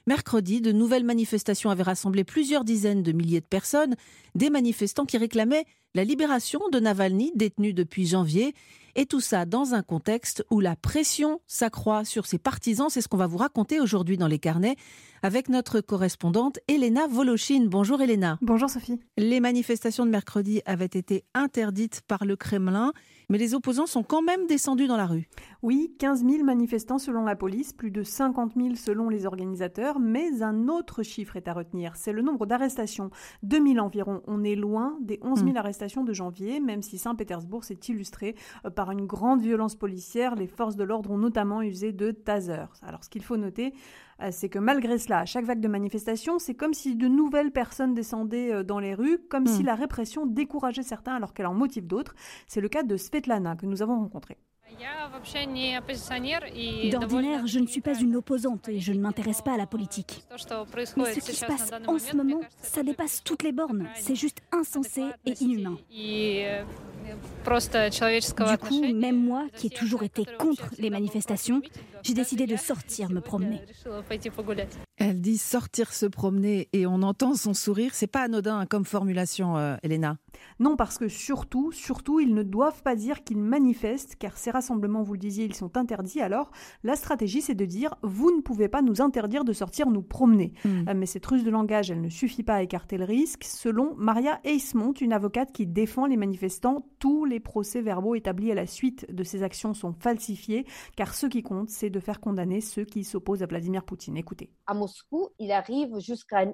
Mercredi, de nouvelles manifestations avaient rassemblé plusieurs dizaines de milliers de personnes, des manifestants qui réclamaient la libération de Navalny, détenu depuis janvier, et tout ça dans un contexte où la pression s'accroît sur ses partisans. C'est ce qu'on va vous raconter aujourd'hui dans les carnets avec notre correspondante Elena Volochine. Bonjour Elena. Bonjour Sophie. Les manifestations de mercredi avaient été interdites par le Kremlin, mais les opposants sont quand même descendus dans la rue. Oui, 15 000 manifestants selon la police, plus de 50 000 selon les organisateurs, mais un autre chiffre est à retenir, c'est le nombre d'arrestations. 2 000 environ. On est loin des 11 000 hmm. arrestations de janvier, même si Saint-Pétersbourg s'est illustré euh, par une grande violence policière. Les forces de l'ordre ont notamment usé de tasers. Alors ce qu'il faut noter, euh, c'est que malgré cela, à chaque vague de manifestation, c'est comme si de nouvelles personnes descendaient euh, dans les rues, comme si hmm. la répression décourageait certains alors qu'elle en motive d'autres. C'est le cas de Svetlana que nous avons rencontré. D'ordinaire, je ne suis pas une opposante et je ne m'intéresse pas à la politique. Mais ce qui se passe en ce moment, ça dépasse toutes les bornes. C'est juste insensé et inhumain. Du coup, même moi, qui ai toujours été contre les manifestations, j'ai décidé de sortir me promener. [laughs] Elle dit sortir se promener et on entend son sourire. C'est pas anodin hein, comme formulation, euh, Elena. Non, parce que surtout, surtout, ils ne doivent pas dire qu'ils manifestent, car ces rassemblements, vous le disiez, ils sont interdits. Alors, la stratégie, c'est de dire vous ne pouvez pas nous interdire de sortir nous promener. Hmm. Euh, mais cette ruse de langage, elle ne suffit pas à écarter le risque. Selon Maria Eismont, une avocate qui défend les manifestants, tous les procès-verbaux établis à la suite de ces actions sont falsifiés, car ce qui compte, c'est de faire condamner ceux qui s'opposent à Vladimir Poutine. Écoutez il arrive jusqu'à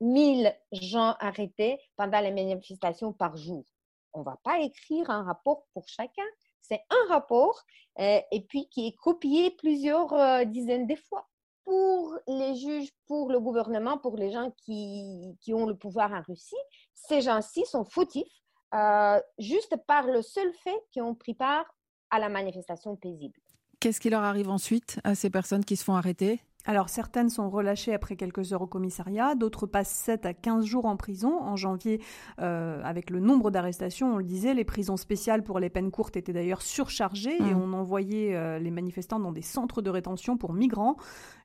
1000 gens arrêtés pendant les manifestations par jour. On ne va pas écrire un rapport pour chacun. C'est un rapport euh, et puis qui est copié plusieurs euh, dizaines de fois. Pour les juges, pour le gouvernement, pour les gens qui, qui ont le pouvoir en Russie, ces gens-ci sont fautifs euh, juste par le seul fait qu'ils ont pris part à la manifestation paisible. Qu'est-ce qui leur arrive ensuite à ces personnes qui se font arrêter? Alors certaines sont relâchées après quelques heures au commissariat, d'autres passent 7 à 15 jours en prison. En janvier, euh, avec le nombre d'arrestations, on le disait, les prisons spéciales pour les peines courtes étaient d'ailleurs surchargées et mmh. on envoyait euh, les manifestants dans des centres de rétention pour migrants.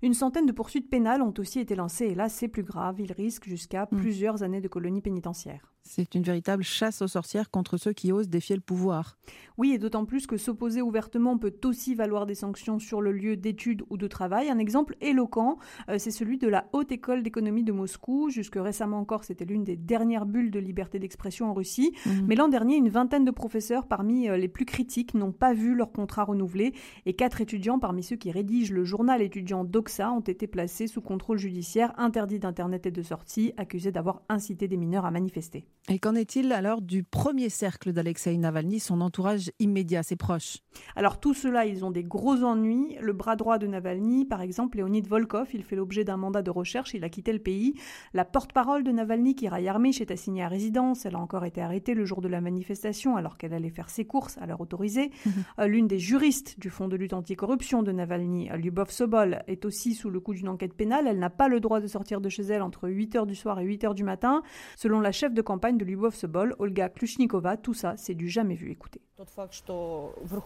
Une centaine de poursuites pénales ont aussi été lancées et là c'est plus grave, ils risquent jusqu'à mmh. plusieurs années de colonie pénitentiaire. C'est une véritable chasse aux sorcières contre ceux qui osent défier le pouvoir. Oui, et d'autant plus que s'opposer ouvertement peut aussi valoir des sanctions sur le lieu d'études ou de travail. Un exemple éloquent, euh, c'est celui de la Haute École d'économie de Moscou. Jusque récemment encore, c'était l'une des dernières bulles de liberté d'expression en Russie. Mhm. Mais l'an dernier, une vingtaine de professeurs parmi euh, les plus critiques n'ont pas vu leur contrat renouvelé et quatre étudiants parmi ceux qui rédigent le journal étudiant Doxa ont été placés sous contrôle judiciaire, interdits d'Internet et de sortie, accusés d'avoir incité des mineurs à manifester. Et qu'en est-il alors du premier cercle d'Alexei Navalny, son entourage immédiat, ses proches? Alors tout cela, ils ont des gros ennuis. Le bras droit de Navalny, par exemple, Leonid Volkov, il fait l'objet d'un mandat de recherche, il a quitté le pays. La porte-parole de Navalny, Kira Yarmych, est assignée à résidence. Elle a encore été arrêtée le jour de la manifestation alors qu'elle allait faire ses courses à l'heure autorisée. Mhm. Euh, l'une des juristes du Fonds de lutte anticorruption de Navalny, Lyubov Sobol, est aussi sous le coup d'une enquête pénale. Elle n'a pas le droit de sortir de chez elle entre 8h du soir et 8h du matin. Selon la chef de campagne de Lyubov Sobol, Olga Klushnikova, tout ça, c'est du jamais vu. Écoutez.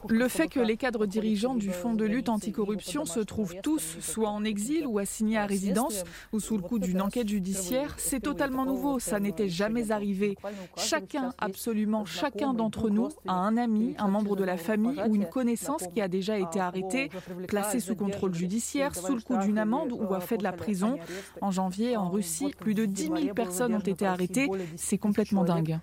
Le fait que les cadres dirigeants du Fonds de lutte anticorruption se trouvent tous soit en exil ou assignés à résidence ou sous le coup d'une enquête judiciaire, c'est totalement nouveau, ça n'était jamais arrivé. Chacun, absolument chacun d'entre nous a un ami, un membre de la famille ou une connaissance qui a déjà été arrêté, placé sous contrôle judiciaire, sous le coup d'une amende ou a fait de la prison. En janvier, en Russie, plus de 10 000 personnes ont été arrêtées. C'est complètement dingue.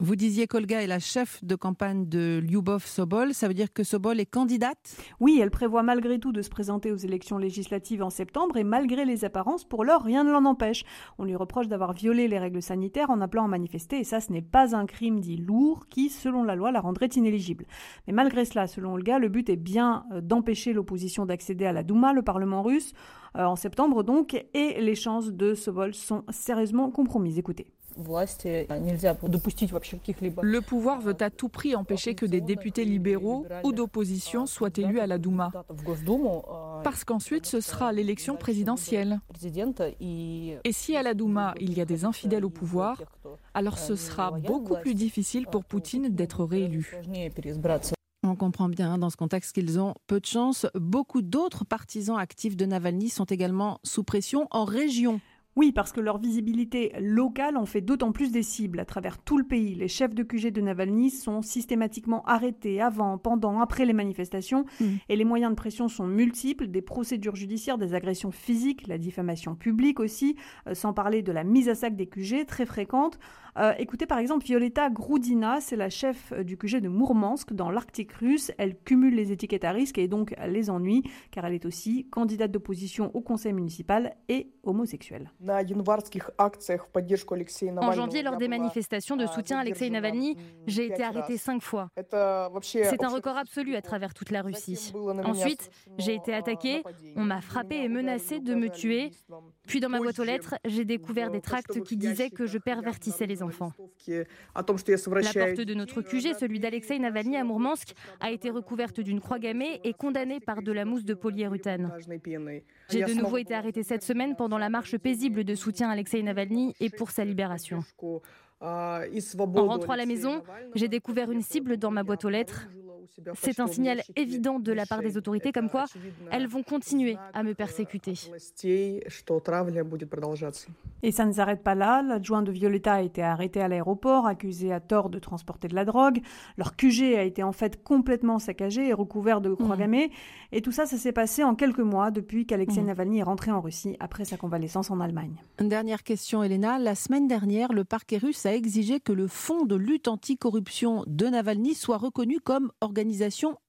Vous disiez qu'Olga est la chef de campagne de Lyubov Sobol. Ça veut dire que Sobol est candidate? Oui, elle prévoit malgré tout de se présenter aux élections législatives en septembre et malgré les apparences, pour l'heure, rien ne l'en empêche. On lui reproche d'avoir violé les règles sanitaires en appelant à manifester et ça, ce n'est pas un crime dit lourd qui, selon la loi, la rendrait inéligible. Mais malgré cela, selon Olga, le but est bien euh, d'empêcher l'opposition d'accéder à la Douma, le Parlement russe, euh, en septembre donc, et les chances de Sobol sont sérieusement compromises. Écoutez. Le pouvoir veut à tout prix empêcher que des députés libéraux ou d'opposition soient élus à la Douma. Parce qu'ensuite, ce sera l'élection présidentielle. Et si à la Douma, il y a des infidèles au pouvoir, alors ce sera beaucoup plus difficile pour Poutine d'être réélu. On comprend bien dans ce contexte qu'ils ont peu de chance. Beaucoup d'autres partisans actifs de Navalny sont également sous pression en région. Oui, parce que leur visibilité locale en fait d'autant plus des cibles à travers tout le pays. Les chefs de QG de Navalny sont systématiquement arrêtés avant, pendant, après les manifestations mmh. et les moyens de pression sont multiples, des procédures judiciaires, des agressions physiques, la diffamation publique aussi, euh, sans parler de la mise à sac des QG très fréquente. Euh, écoutez par exemple Violeta Groudina, c'est la chef euh, du QG de Mourmansk dans l'Arctique russe. Elle cumule les étiquettes à risque et donc les ennuis car elle est aussi candidate d'opposition au conseil municipal et homosexuelle. En janvier, lors des manifestations de soutien à Alexei Navalny, j'ai été arrêtée cinq fois. C'est un record absolu à travers toute la Russie. Ensuite, j'ai été attaquée, on m'a frappé et menacé de me tuer. Puis dans ma boîte aux lettres, j'ai découvert des tracts qui disaient que je pervertissais les enfants. La porte de notre QG, celui d'Alexei Navalny à Mourmansk, a été recouverte d'une croix gammée et condamnée par de la mousse de polyurethane. J'ai de nouveau été arrêtée cette semaine pendant la marche paisible de soutien à Alexei Navalny et pour sa libération. En rentrant à la maison, j'ai découvert une cible dans ma boîte aux lettres. C'est un signal évident de la part des autorités comme quoi elles vont continuer à me persécuter. Et ça ne s'arrête pas là. L'adjoint de Violetta a été arrêté à l'aéroport, accusé à tort de transporter de la drogue. Leur QG a été en fait complètement saccagé et recouvert de croix mmh. gammées. Et tout ça, ça s'est passé en quelques mois depuis qu'Alexei mmh. Navalny est rentré en Russie après sa convalescence en Allemagne. Une dernière question, Elena. La semaine dernière, le parquet russe a exigé que le fonds de lutte anticorruption de Navalny soit reconnu comme organisation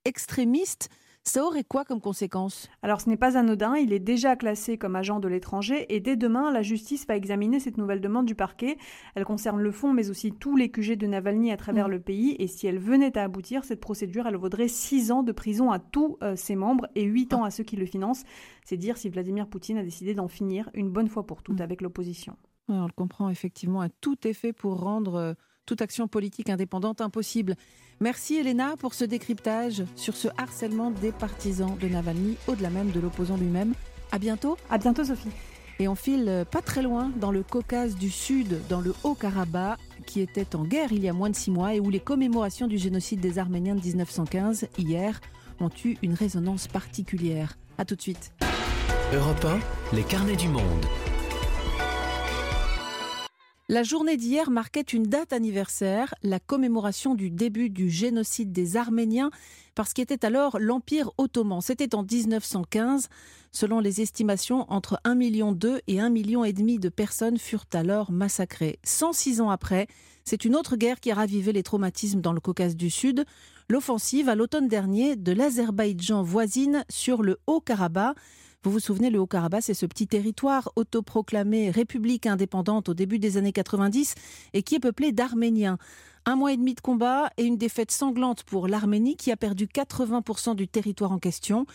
extrémiste. Ça aurait quoi comme conséquence? Alors ce n'est pas anodin, il est déjà classé comme agent de l'étranger et dès demain, la justice va examiner cette nouvelle demande du parquet. Elle concerne le fond mais aussi tous les QG de Navalny à travers mm. le pays et si elle venait à aboutir, cette procédure, elle vaudrait 6 ans de prison à tous euh, ses membres et 8 ans à ceux qui le financent. C'est dire si Vladimir Poutine a décidé d'en finir une bonne fois pour toutes mm. avec l'opposition. on le comprend effectivement, tout est fait pour rendre euh, toute action politique indépendante impossible. Merci Elena pour ce décryptage sur ce harcèlement des partisans de Navalny, au-delà même de l'opposant lui-même. À bientôt. À bientôt Sophie. Et on file pas très loin dans le Caucase du Sud, dans le Haut-Karabakh, qui était en guerre il y a moins de six mois et où les commémorations du génocide des Arméniens de 1915, hier, ont eu une résonance particulière. A tout de suite. Europe 1, les carnets du monde. La journée d'hier marquait une date anniversaire, la commémoration du début du génocide des Arméniens, parce qu'était alors l'Empire ottoman. C'était en 1915. Selon les estimations, entre 1,2 million et 1,5 million de personnes furent alors massacrées. 106 ans après, c'est une autre guerre qui a les traumatismes dans le Caucase du Sud, l'offensive à l'automne dernier de l'Azerbaïdjan voisine sur le Haut-Karabakh. Vous vous souvenez, le Haut-Karabakh, c'est ce petit territoire autoproclamé république indépendante au début des années 90 et qui est peuplé d'Arméniens. Un mois et demi de combat et une défaite sanglante pour l'Arménie qui a perdu 80% du territoire en question.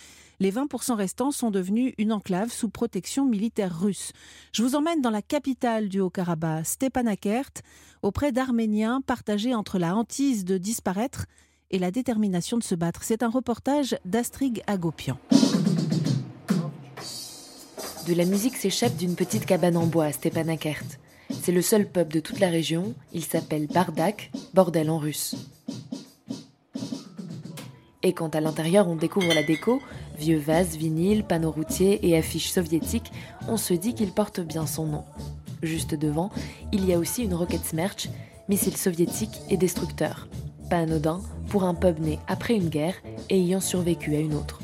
Les 20% restants sont devenus une enclave sous protection militaire russe. Je vous emmène dans la capitale du Haut-Karabakh, Stepanakert, auprès d'Arméniens partagés entre la hantise de disparaître et la détermination de se battre. C'est un reportage d'Astrig Agopian. De la musique s'échappe d'une petite cabane en bois à Stepanakert. C'est le seul pub de toute la région. Il s'appelle Bardak, bordel en russe. Et quand à l'intérieur on découvre la déco, vieux vases, vinyles, panneaux routiers et affiches soviétiques, on se dit qu'il porte bien son nom. Juste devant, il y a aussi une rocket Smerch, missile soviétique et destructeur. Pas anodin pour un pub né après une guerre et ayant survécu à une autre.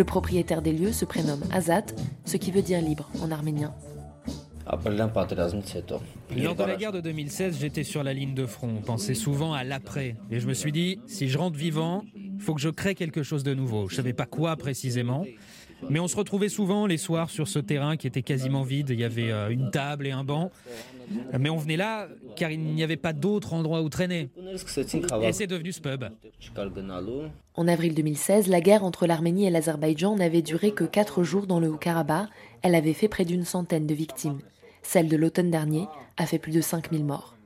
Le propriétaire des lieux se prénomme Azat, ce qui veut dire libre en arménien. Lors de la guerre de 2016, j'étais sur la ligne de front. On pensait souvent à l'après. Et je me suis dit, si je rentre vivant, il faut que je crée quelque chose de nouveau. Je ne savais pas quoi précisément. Mais on se retrouvait souvent les soirs sur ce terrain qui était quasiment vide. Il y avait euh, une table et un banc. Mais on venait là car il n'y avait pas d'autre endroit où traîner. Et c'est devenu ce pub. En avril 2016, la guerre entre l'Arménie et l'Azerbaïdjan n'avait duré que 4 jours dans le Haut-Karabakh. Elle avait fait près d'une centaine de victimes. Celle de l'automne dernier a fait plus de 5000 morts.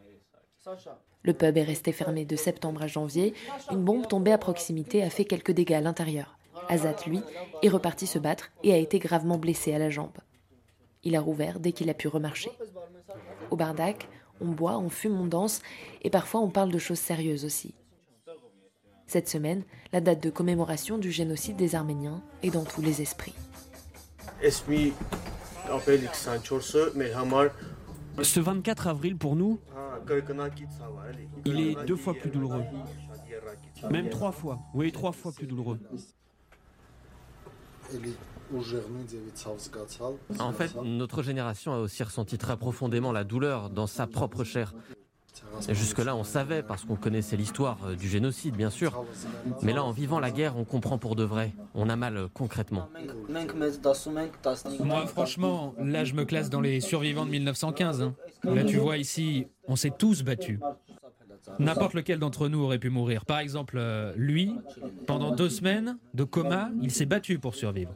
Le pub est resté fermé de septembre à janvier. Une bombe tombée à proximité a fait quelques dégâts à l'intérieur. Azat, lui, est reparti se battre et a été gravement blessé à la jambe. Il a rouvert dès qu'il a pu remarcher. Au bardac, on boit, on fume, on danse et parfois on parle de choses sérieuses aussi. Cette semaine, la date de commémoration du génocide des Arméniens est dans tous les esprits. Ce 24 avril, pour nous, il est deux fois plus douloureux. Même trois fois. Oui, trois fois plus douloureux. En fait, notre génération a aussi ressenti très profondément la douleur dans sa propre chair. Jusque-là, on savait parce qu'on connaissait l'histoire euh, du génocide, bien sûr. Mais là, en vivant la guerre, on comprend pour de vrai. On a mal euh, concrètement. Moi, franchement, là, je me classe dans les survivants de 1915. Hein. Là, tu vois ici, on s'est tous battus. N'importe lequel d'entre nous aurait pu mourir. Par exemple, euh, lui, pendant deux semaines de coma, il s'est battu pour survivre.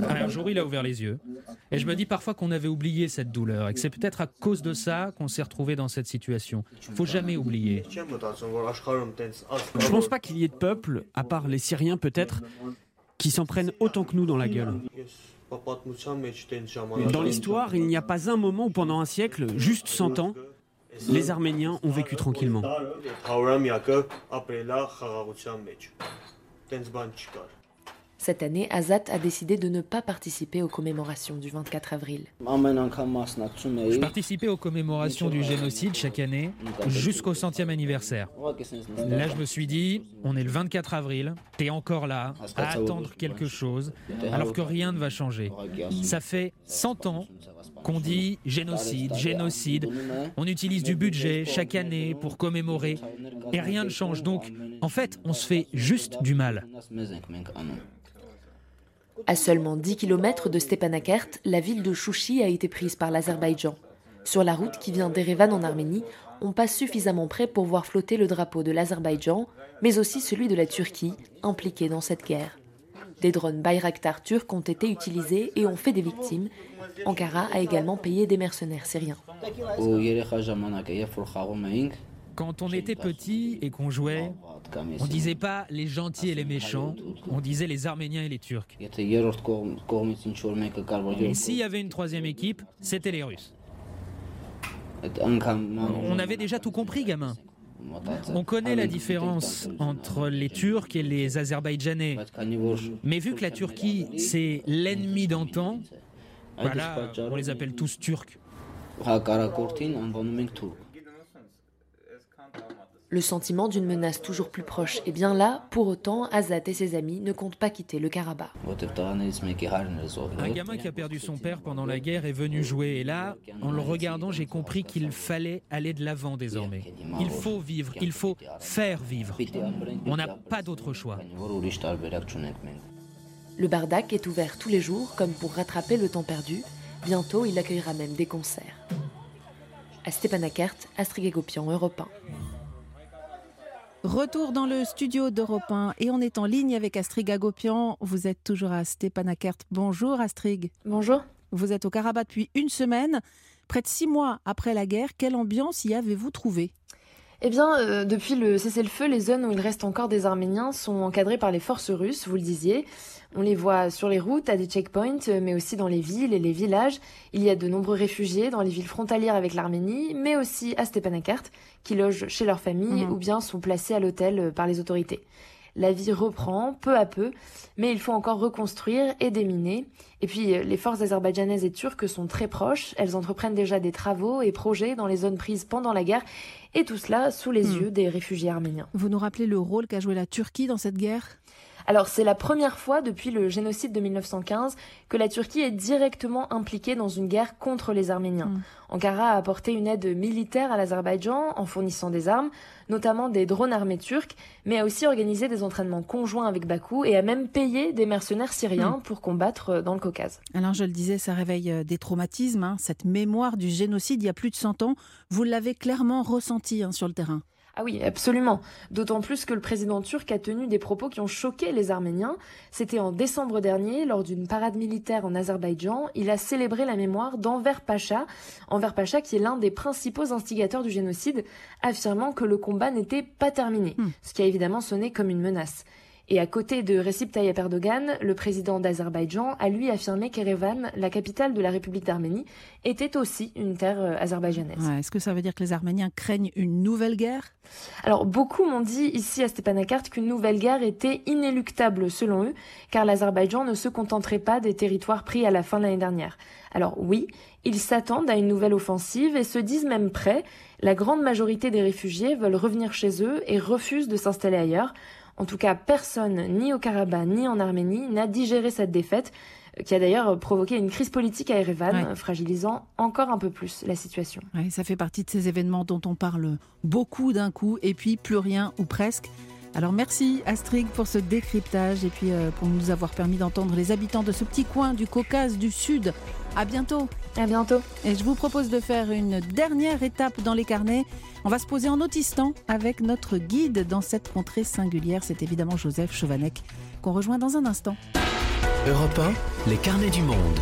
Un jour, il a ouvert les yeux. Et je me dis parfois qu'on avait oublié cette douleur et que c'est peut-être à cause de ça qu'on s'est retrouvé dans cette situation. Il faut jamais oublier. Je ne pense pas qu'il y ait de peuple, à part les Syriens peut-être, qui s'en prennent autant que nous dans la gueule. Dans l'histoire, il n'y a pas un moment où pendant un siècle, juste 100 ans, les Arméniens ont vécu tranquillement. Cette année, Azat a décidé de ne pas participer aux commémorations du 24 avril. Je participais aux commémorations du génocide chaque année jusqu'au centième anniversaire. Là, je me suis dit, on est le 24 avril, t'es encore là, à attendre quelque chose, alors que rien ne va changer. Ça fait 100 ans qu'on dit génocide, génocide. On utilise du budget chaque année pour commémorer et rien ne change. Donc, en fait, on se fait juste du mal. À seulement 10 km de Stepanakert, la ville de Chouchi a été prise par l'Azerbaïdjan. Sur la route qui vient d'Erevan en Arménie, on passe suffisamment près pour voir flotter le drapeau de l'Azerbaïdjan, mais aussi celui de la Turquie, impliquée dans cette guerre. Des drones Bayraktar turcs ont été utilisés et ont fait des victimes. Ankara a également payé des mercenaires syriens. Quand on était petit et qu'on jouait, on disait pas les gentils et les méchants, on disait les Arméniens et les Turcs. Et s'il y avait une troisième équipe, c'était les Russes. On avait déjà tout compris, gamin. On connaît la différence entre les Turcs et les Azerbaïdjanais. Mais vu que la Turquie, c'est l'ennemi d'antan, voilà, on les appelle tous Turcs. Le sentiment d'une menace toujours plus proche est bien là, pour autant, Azat et ses amis ne comptent pas quitter le Karabakh. Un gamin qui a perdu son père pendant la guerre est venu jouer et là, en le regardant, j'ai compris qu'il fallait aller de l'avant désormais. Il faut vivre, il faut faire vivre. On n'a pas d'autre choix. Le Bardak est ouvert tous les jours comme pour rattraper le temps perdu. Bientôt, il accueillera même des concerts. À Stepanakert, Astrid Europe 1. Retour dans le studio d'Europe 1 et on est en ligne avec Astrid Gagopian. Vous êtes toujours à Stepanakert. Bonjour Astrid. Bonjour. Vous êtes au Karabakh depuis une semaine. Près de six mois après la guerre, quelle ambiance y avez-vous trouvé eh bien, euh, depuis le cessez-le-feu, les zones où il reste encore des Arméniens sont encadrées par les forces russes, vous le disiez. On les voit sur les routes, à des checkpoints, euh, mais aussi dans les villes et les villages. Il y a de nombreux réfugiés dans les villes frontalières avec l'Arménie, mais aussi à Stepanakert, qui logent chez leur famille mhm. ou bien sont placés à l'hôtel euh, par les autorités. La vie reprend peu à peu, mais il faut encore reconstruire et déminer. Et puis les forces azerbaïdjanaises et turques sont très proches, elles entreprennent déjà des travaux et projets dans les zones prises pendant la guerre, et tout cela sous les hmm. yeux des réfugiés arméniens. Vous nous rappelez le rôle qu'a joué la Turquie dans cette guerre? Alors c'est la première fois depuis le génocide de 1915 que la Turquie est directement impliquée dans une guerre contre les Arméniens. Hmm. Ankara a apporté une aide militaire à l'Azerbaïdjan en fournissant des armes, notamment des drones armés turcs, mais a aussi organisé des entraînements conjoints avec Bakou et a même payé des mercenaires syriens hmm. pour combattre dans le Caucase. Alors je le disais, ça réveille euh, des traumatismes, hein. cette mémoire du génocide il y a plus de 100 ans, vous l'avez clairement ressenti hein, sur le terrain. Ah oui, absolument. D'autant plus que le président turc a tenu des propos qui ont choqué les Arméniens. C'était en décembre dernier, lors d'une parade militaire en Azerbaïdjan. Il a célébré la mémoire d'Enver Pacha, Enver Pacha qui est l'un des principaux instigateurs du génocide, affirmant que le combat n'était pas terminé, hmm. ce qui a évidemment sonné comme une menace. Et à côté de Recep Tayyip Erdogan, le président d'Azerbaïdjan a lui affirmé qu'Erevan, la capitale de la République d'Arménie, était aussi une terre euh, azerbaïdjanaise. Est-ce que ça veut dire que les Arméniens craignent une nouvelle guerre? Alors beaucoup m'ont dit ici à Stepanakert qu'une nouvelle guerre était inéluctable selon eux, car l'Azerbaïdjan ne se contenterait pas des territoires pris à la fin de l'année dernière. Alors oui, ils s'attendent à une nouvelle offensive et se disent même prêts. La grande majorité des réfugiés veulent revenir chez eux et refusent de s'installer ailleurs. En tout cas, personne, ni au Karabakh, ni en Arménie, n'a digéré cette défaite, euh, qui a d'ailleurs provoqué une crise politique à Erevan, fragilisant encore un peu plus la situation. ça fait partie de ces événements dont on parle beaucoup d'un coup, et puis plus rien ou presque. Alors merci Astrid pour ce décryptage et puis euh, pour nous avoir permis d'entendre les habitants de ce petit coin du Caucase du Sud. À bientôt. À bientôt. Et je vous propose de faire une dernière étape dans les carnets. On va se poser en Autistan avec notre guide dans cette contrée singulière. C'est évidemment Joseph Chovanec qu'on rejoint dans un instant. Europe 1, les carnets du monde.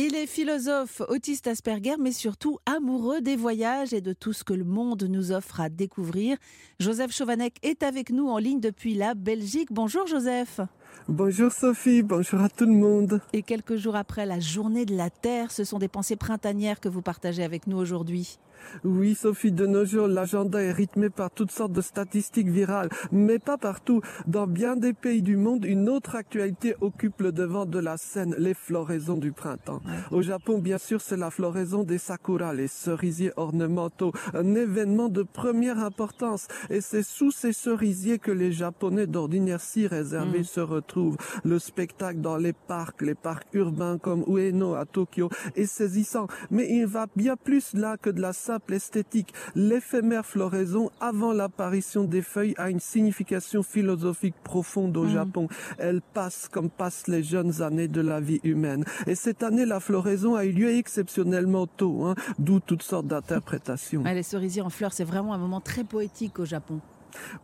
Il est philosophe, autiste Asperger, mais surtout amoureux des voyages et de tout ce que le monde nous offre à découvrir. Joseph Chovanec est avec nous en ligne depuis la Belgique. Bonjour Joseph. Bonjour Sophie, bonjour à tout le monde. Et quelques jours après la journée de la Terre, ce sont des pensées printanières que vous partagez avec nous aujourd'hui. Oui, Sophie, de nos jours, l'agenda est rythmé par toutes sortes de statistiques virales, mais pas partout. Dans bien des pays du monde, une autre actualité occupe le devant de la scène, les floraisons du printemps. Au Japon, bien sûr, c'est la floraison des sakura, les cerisiers ornementaux, un événement de première importance. Et c'est sous ces cerisiers que les Japonais d'ordinaire si réservés mm. se retrouvent. Le spectacle dans les parcs, les parcs urbains comme Ueno à Tokyo est saisissant, mais il va bien plus là que de la simple esthétique. L'éphémère floraison avant l'apparition des feuilles a une signification philosophique profonde au mm. Japon. Elle passe comme passent les jeunes années de la vie humaine. Et cette année, la floraison a eu lieu exceptionnellement tôt, hein, d'où toutes sortes d'interprétations. les cerisiers en fleurs, c'est vraiment un moment très poétique au Japon.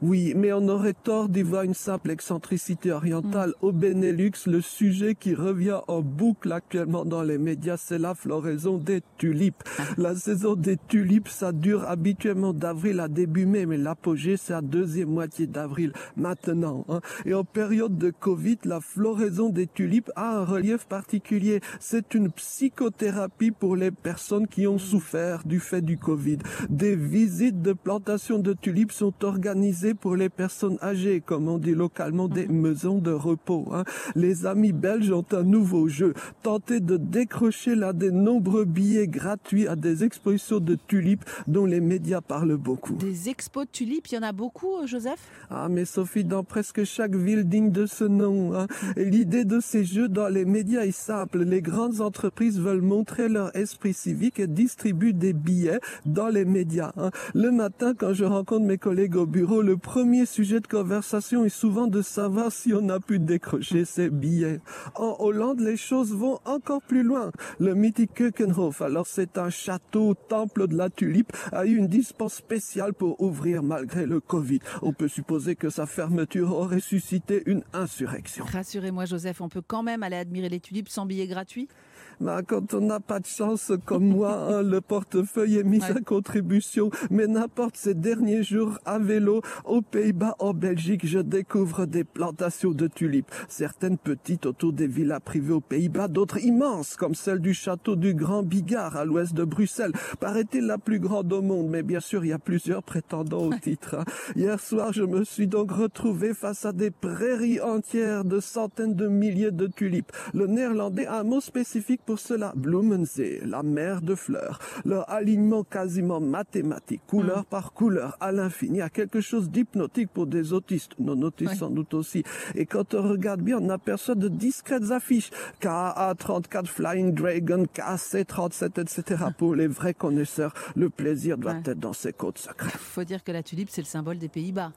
Oui, mais on aurait tort d'y voir une simple excentricité orientale. Mm. Au Benelux, le sujet qui revient en boucle actuellement dans les médias, c'est la floraison des tulipes. Ah. La saison des tulipes, ça dure habituellement d'avril à début mai, mais l'apogée, c'est à deuxième moitié d'avril maintenant. Hein. Et en période de Covid, la floraison des tulipes a un relief particulier. C'est une psychothérapie pour les personnes qui ont mm. souffert du fait du Covid. Des visites de plantations de tulipes sont organisées pour les personnes âgées, comme on dit localement, des maisons de repos. Hein. Les amis belges ont un nouveau jeu, tenter de décrocher là des nombreux billets gratuits à des expositions de tulipes dont les médias parlent beaucoup. Des expos de tulipes, il y en a beaucoup, euh, Joseph? Ah, mais Sophie, dans presque chaque ville digne de ce nom. Hein. L'idée de ces jeux dans les médias est simple. Les grandes entreprises veulent montrer leur esprit civique et distribuent des billets dans les médias. Hein. Le matin, quand je rencontre mes collègues au bureau, le premier sujet de conversation est souvent de savoir si on a pu décrocher ses billets. En Hollande, les choses vont encore plus loin. Le mythique Keukenhof, alors c'est un château, temple de la tulipe, a eu une dispense spéciale pour ouvrir malgré le Covid. On peut supposer que sa fermeture aurait suscité une insurrection. Rassurez-moi Joseph, on peut quand même aller admirer les tulipes sans billet gratuit bah, quand on n'a pas de chance comme moi, [laughs] hein, le portefeuille est mis à contribution. Mais n'importe ces derniers jours à vélo aux Pays-Bas, en Belgique, je découvre des plantations de tulipes. Certaines petites autour des villas privées aux Pays-Bas, d'autres immenses, comme celle du château du Grand Bigard à l'ouest de Bruxelles. Paraît-il la plus grande au monde, mais bien sûr, il y a plusieurs prétendants au titre. Hein. Hier soir, je me suis donc retrouvé face à des prairies entières de centaines de milliers de tulipes. Le néerlandais a un mot spécifique pour cela, Blumensee, la mer de fleurs, leur alignement quasiment mathématique, couleur mm. par couleur, à l'infini, a quelque chose d'hypnotique pour des autistes, non autistes sans doute aussi. Et quand on regarde bien, on aperçoit de discrètes affiches, KA34 Flying Dragon, KC37, etc. [laughs] Pour les vrais connaisseurs, le plaisir doit être dans ces côtes secrètes. Faut dire que la tulipe, c'est le symbole des Pays-Bas.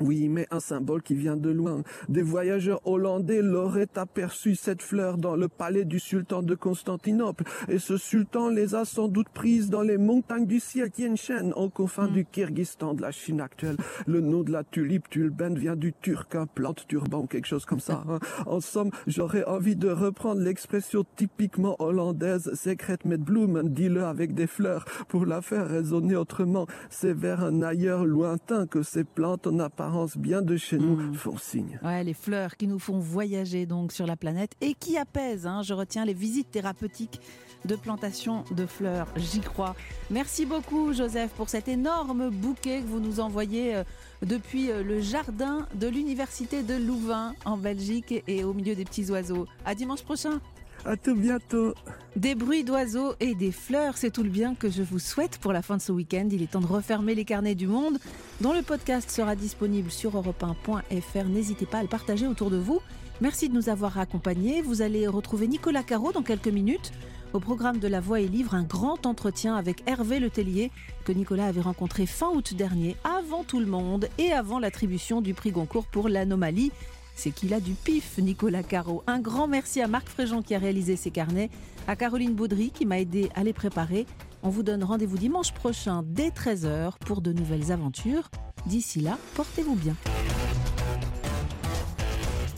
Oui, mais un symbole qui vient de loin. Des voyageurs hollandais l'auraient aperçu cette fleur dans le palais du sultan de Constantinople. Et ce sultan les a sans doute prises dans les montagnes du Sien, aux confins mm. du Kyrgyzstan de la Chine actuelle. Le nom de la tulipe tulben vient du turc, un plante turban, quelque chose comme ça. [laughs] Hein. En somme, j'aurais envie de reprendre l'expression typiquement hollandaise, secret met bloemen, dis-le avec des fleurs, pour la faire résonner autrement. C'est vers un ailleurs lointain que ces plantes en apparence bien de chez nous hmm. font signe. Ouais, les fleurs qui nous font voyager donc sur la planète et qui apaisent. Hein. Je retiens les visites thérapeutiques de plantation de fleurs. J'y crois. Merci beaucoup, Joseph, pour cet énorme bouquet que vous nous envoyez euh, depuis euh, le jardin de l'université de Louvain en Belgique et au milieu des petits oiseaux. À dimanche prochain. À tout bientôt. Des bruits d'oiseaux et des fleurs, c'est tout le bien que je vous souhaite pour la fin de ce week-end. Il est temps de refermer les carnets du monde, dont le podcast sera disponible sur europe1.fr. N'hésitez pas à le partager autour de vous. Merci de nous avoir accompagnés. Vous allez retrouver Nicolas Caro dans quelques minutes. Au programme de La Voix et Livre, un grand entretien avec Hervé Letellier, que Nicolas avait rencontré fin août dernier, avant tout le monde et avant l'attribution du prix Goncourt pour l'anomalie c'est qu'il a du pif, Nicolas Caro. Un grand merci à Marc Fréjean qui a réalisé ces carnets, à Caroline Baudry qui m'a aidé à les préparer. On vous donne rendez-vous dimanche prochain dès 13h pour de nouvelles aventures. D'ici là, portez-vous bien.